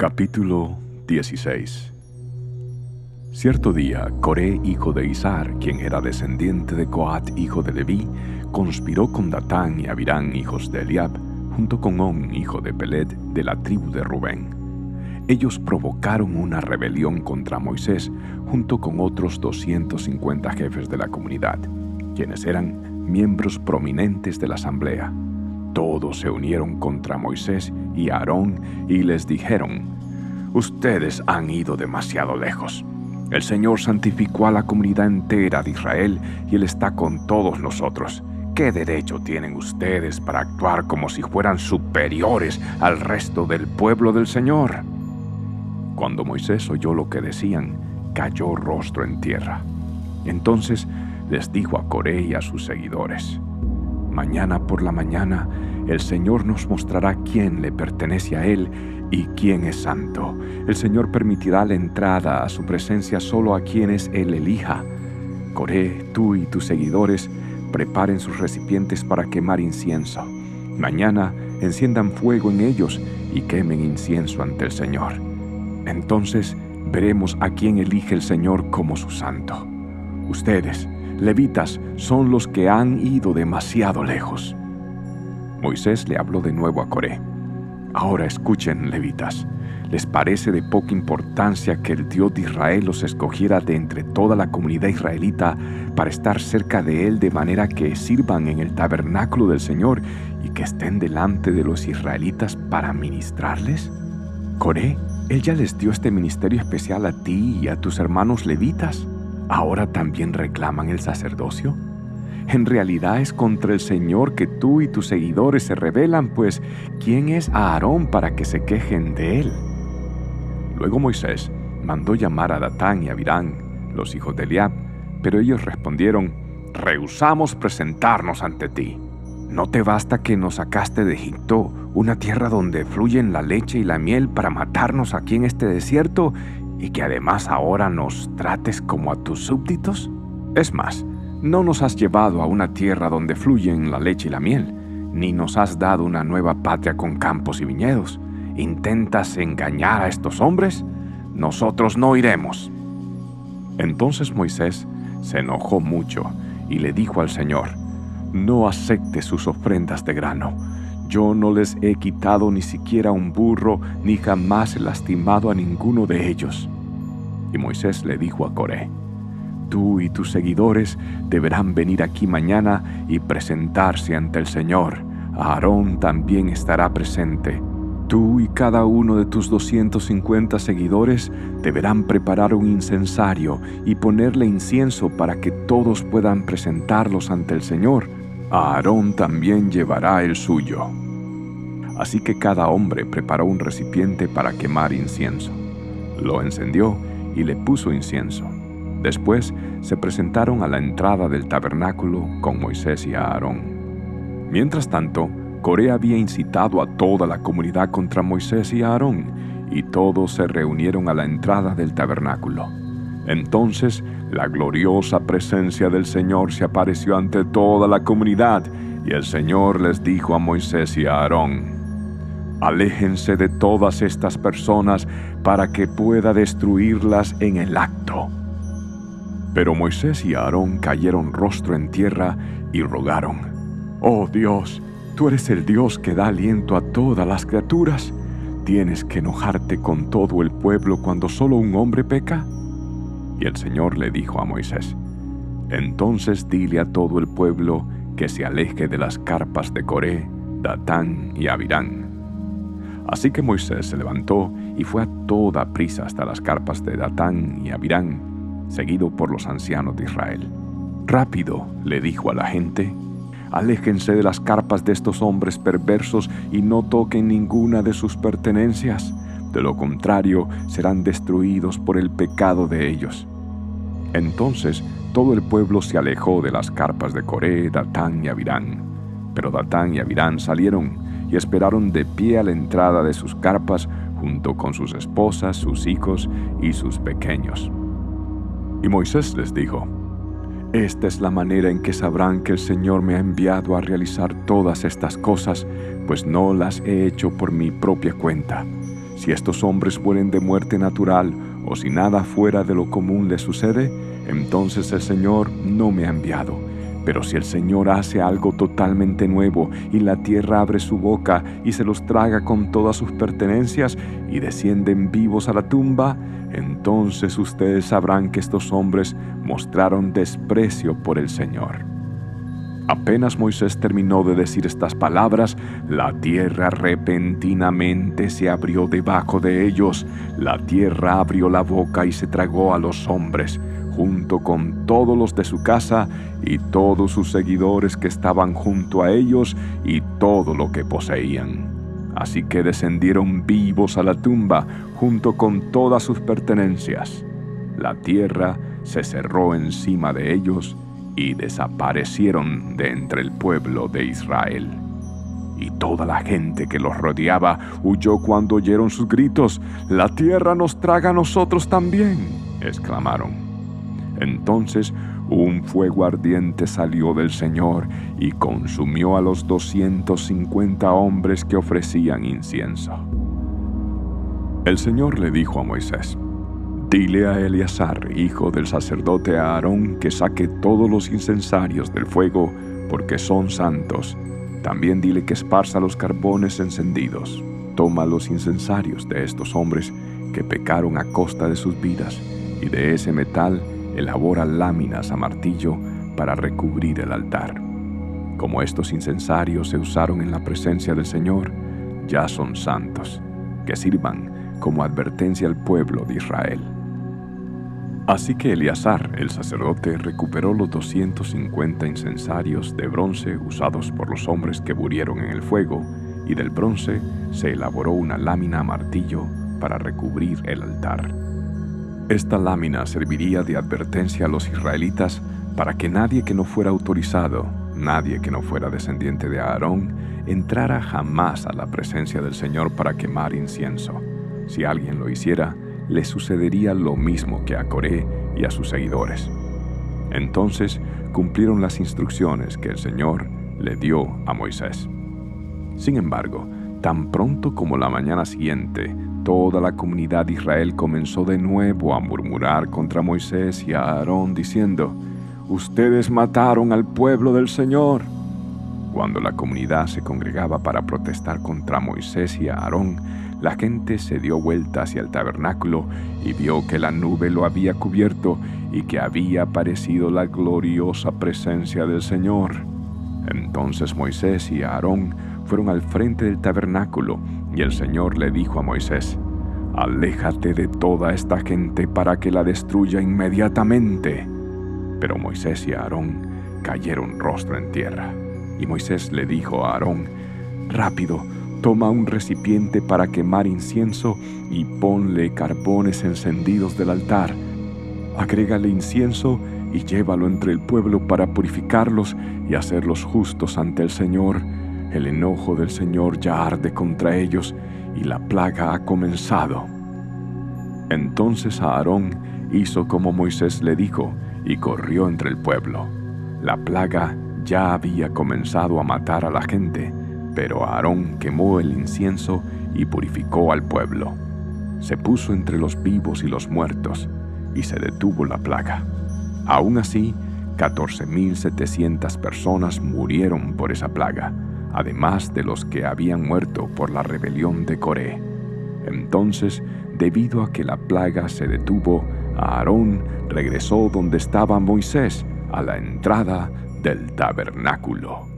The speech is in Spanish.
Capítulo 16 Cierto día, Coré, hijo de Izar, quien era descendiente de Coat, hijo de Leví, conspiró con Datán y Abirán, hijos de Eliab, junto con On, hijo de Pelet, de la tribu de Rubén. Ellos provocaron una rebelión contra Moisés, junto con otros 250 jefes de la comunidad, quienes eran miembros prominentes de la asamblea. Todos se unieron contra Moisés y Aarón y les dijeron, Ustedes han ido demasiado lejos el Señor santificó a la comunidad entera de Israel y Él está con todos nosotros. ¿Qué derecho tienen ustedes para actuar como si fueran superiores al resto del pueblo del Señor? Cuando Moisés oyó lo que decían, cayó rostro en tierra. Entonces les dijo a Coré y a sus seguidores, Mañana por la mañana el Señor nos mostrará quién le pertenece a Él y quién es santo. El Señor permitirá la entrada a su presencia solo a quienes Él elija. Coré, tú y tus seguidores preparen sus recipientes para quemar incienso. Mañana enciendan fuego en ellos y quemen incienso ante el Señor. Entonces veremos a quién elige el Señor como su santo. Ustedes, levitas, son los que han ido demasiado lejos. Moisés le habló de nuevo a Coré. Ahora escuchen, levitas. ¿Les parece de poca importancia que el Dios de Israel los escogiera de entre toda la comunidad israelita para estar cerca de Él de manera que sirvan en el tabernáculo del Señor y que estén delante de los israelitas para ministrarles? Coré, Él ya les dio este ministerio especial a ti y a tus hermanos levitas. ¿Ahora también reclaman el sacerdocio? En realidad es contra el Señor que tú y tus seguidores se rebelan, pues ¿quién es Aarón para que se quejen de él? Luego Moisés mandó llamar a Datán y a Abirán, los hijos de Eliab, pero ellos respondieron, Rehusamos presentarnos ante ti. ¿No te basta que nos sacaste de Egipto, una tierra donde fluyen la leche y la miel para matarnos aquí en este desierto, y que además ahora nos trates como a tus súbditos? Es más, no nos has llevado a una tierra donde fluyen la leche y la miel, ni nos has dado una nueva patria con campos y viñedos. ¿Intentas engañar a estos hombres? Nosotros no iremos. Entonces Moisés se enojó mucho y le dijo al Señor, No acepte sus ofrendas de grano. Yo no les he quitado ni siquiera un burro, ni jamás he lastimado a ninguno de ellos. Y Moisés le dijo a Coré, tú y tus seguidores deberán venir aquí mañana y presentarse ante el Señor. Aarón también estará presente. Tú y cada uno de tus 250 seguidores deberán preparar un incensario y ponerle incienso para que todos puedan presentarlos ante el Señor. Aarón también llevará el suyo. Así que cada hombre preparó un recipiente para quemar incienso. Lo encendió y le puso incienso. Después se presentaron a la entrada del tabernáculo con Moisés y Aarón. Mientras tanto, Coré había incitado a toda la comunidad contra Moisés y Aarón, y todos se reunieron a la entrada del tabernáculo. Entonces la gloriosa presencia del Señor se apareció ante toda la comunidad, y el Señor les dijo a Moisés y a Aarón, Aléjense de todas estas personas para que pueda destruirlas en el acto. Pero Moisés y Aarón cayeron rostro en tierra y rogaron, Oh Dios, tú eres el Dios que da aliento a todas las criaturas. ¿Tienes que enojarte con todo el pueblo cuando solo un hombre peca? Y el Señor le dijo a Moisés, Entonces dile a todo el pueblo que se aleje de las carpas de Coré, Datán y Abirán. Así que Moisés se levantó y fue a toda prisa hasta las carpas de Datán y Abirán seguido por los ancianos de Israel. Rápido, le dijo a la gente, aléjense de las carpas de estos hombres perversos y no toquen ninguna de sus pertenencias, de lo contrario serán destruidos por el pecado de ellos. Entonces todo el pueblo se alejó de las carpas de Coré, Datán y Abirán. Pero Datán y Abirán salieron y esperaron de pie a la entrada de sus carpas junto con sus esposas, sus hijos y sus pequeños. Y Moisés les dijo, Esta es la manera en que sabrán que el Señor me ha enviado a realizar todas estas cosas, pues no las he hecho por mi propia cuenta, Si estos hombres mueren de muerte natural o si nada fuera de lo común les sucede, entonces el Señor no me ha enviado. Pero si el Señor hace algo totalmente nuevo y la tierra abre su boca y se los traga con todas sus pertenencias y descienden vivos a la tumba, entonces ustedes sabrán que estos hombres mostraron desprecio por el Señor. Apenas Moisés terminó de decir estas palabras, la tierra repentinamente se abrió debajo de ellos. La tierra abrió la boca y se tragó a los hombres, junto con todos los de su casa y todos sus seguidores que estaban junto a ellos y todo lo que poseían. Así que descendieron vivos a la tumba junto con todas sus pertenencias. La tierra se cerró encima de ellos y desaparecieron de entre el pueblo de Israel. Y toda la gente que los rodeaba huyó cuando oyeron sus gritos, La tierra nos traga a nosotros también, exclamaron. Entonces un fuego ardiente salió del Señor y consumió a los 250 hombres que ofrecían incienso. El Señor le dijo a Moisés, Dile a Eleazar, hijo del sacerdote Aarón, que saque todos los incensarios del fuego, porque son santos. También dile que esparza los carbones encendidos. Toma los incensarios de estos hombres que pecaron a costa de sus vidas, y de ese metal elabora láminas a martillo para recubrir el altar. Como estos incensarios se usaron en la presencia del Señor, ya son santos, que sirvan como advertencia al pueblo de Israel. Así que Eleazar, el sacerdote, recuperó los 250 incensarios de bronce usados por los hombres que murieron en el fuego, y del bronce se elaboró una lámina a martillo para recubrir el altar. Esta lámina serviría de advertencia a los israelitas para que nadie que no fuera autorizado, nadie que no fuera descendiente de Aarón, entrara jamás a la presencia del Señor para quemar incienso. Si alguien lo hiciera, le sucedería lo mismo que a Coré y a sus seguidores. Entonces cumplieron las instrucciones que el Señor le dio a Moisés. Sin embargo, tan pronto como la mañana siguiente, toda la comunidad de Israel comenzó de nuevo a murmurar contra Moisés y a Aarón diciendo, Ustedes mataron al pueblo del Señor. Cuando la comunidad se congregaba para protestar contra Moisés y Aarón, la gente se dio vuelta hacia el tabernáculo y vio que la nube lo había cubierto y que había aparecido la gloriosa presencia del Señor. Entonces Moisés y Aarón fueron al frente del tabernáculo y el Señor le dijo a Moisés, Aléjate de toda esta gente para que la destruya inmediatamente. Pero Moisés y Aarón cayeron rostro en tierra. Y Moisés le dijo a Aarón, Rápido, Toma un recipiente para quemar incienso y ponle carbones encendidos del altar. Agrégale incienso y llévalo entre el pueblo para purificarlos y hacerlos justos ante el Señor. El enojo del Señor ya arde contra ellos y la plaga ha comenzado. Entonces Aarón hizo como Moisés le dijo y corrió entre el pueblo. La plaga ya había comenzado a matar a la gente pero Aarón quemó el incienso y purificó al pueblo. Se puso entre los vivos y los muertos, y se detuvo la plaga. Aún así, 14.700 personas murieron por esa plaga, además de los que habían muerto por la rebelión de Coré. Entonces, debido a que la plaga se detuvo, Aarón regresó donde estaba Moisés, a la entrada del tabernáculo.